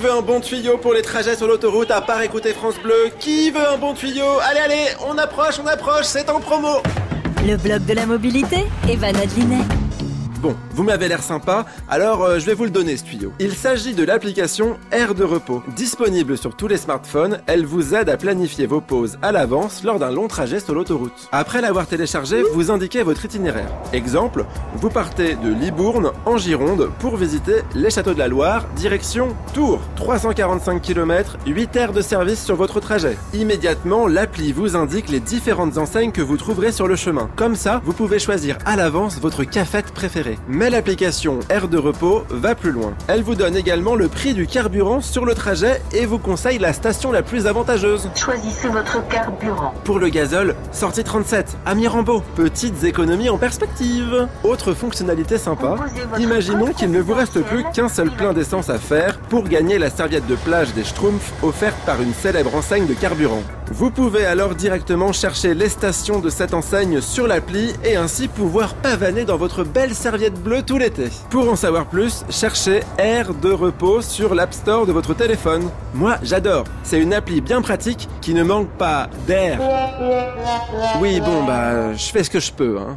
veut un bon tuyau pour les trajets sur l'autoroute à part écouter France Bleu. Qui veut un bon tuyau? Allez, allez, on approche, on approche, c'est en promo. Le blog de la mobilité, Evan Adlinet. Bon, vous m'avez l'air sympa, alors euh, je vais vous le donner ce tuyau. Il s'agit de l'application Air de repos. Disponible sur tous les smartphones, elle vous aide à planifier vos pauses à l'avance lors d'un long trajet sur l'autoroute. Après l'avoir téléchargé, vous indiquez votre itinéraire. Exemple, vous partez de Libourne en Gironde pour visiter les châteaux de la Loire, direction Tours. 345 km, 8 heures de service sur votre trajet. Immédiatement, l'appli vous indique les différentes enseignes que vous trouverez sur le chemin. Comme ça, vous pouvez choisir à l'avance votre cafette préférée. Mais l'application Air de repos va plus loin. Elle vous donne également le prix du carburant sur le trajet et vous conseille la station la plus avantageuse. Choisissez votre carburant. Pour le gazole, sortie 37, à Mirambeau. Petites économies en perspective. Autre fonctionnalité sympa, imaginons qu'il ne vous reste plus qu'un seul plein d'essence à faire pour gagner la serviette de plage des Schtroumpfs offerte par une célèbre enseigne de carburant. Vous pouvez alors directement chercher les stations de cette enseigne sur l'appli et ainsi pouvoir pavaner dans votre belle serviette bleue tout l'été. Pour en savoir plus, cherchez Air de repos sur l'App Store de votre téléphone. Moi, j'adore. C'est une appli bien pratique qui ne manque pas d'air. Oui, bon, bah, je fais ce que je peux, hein.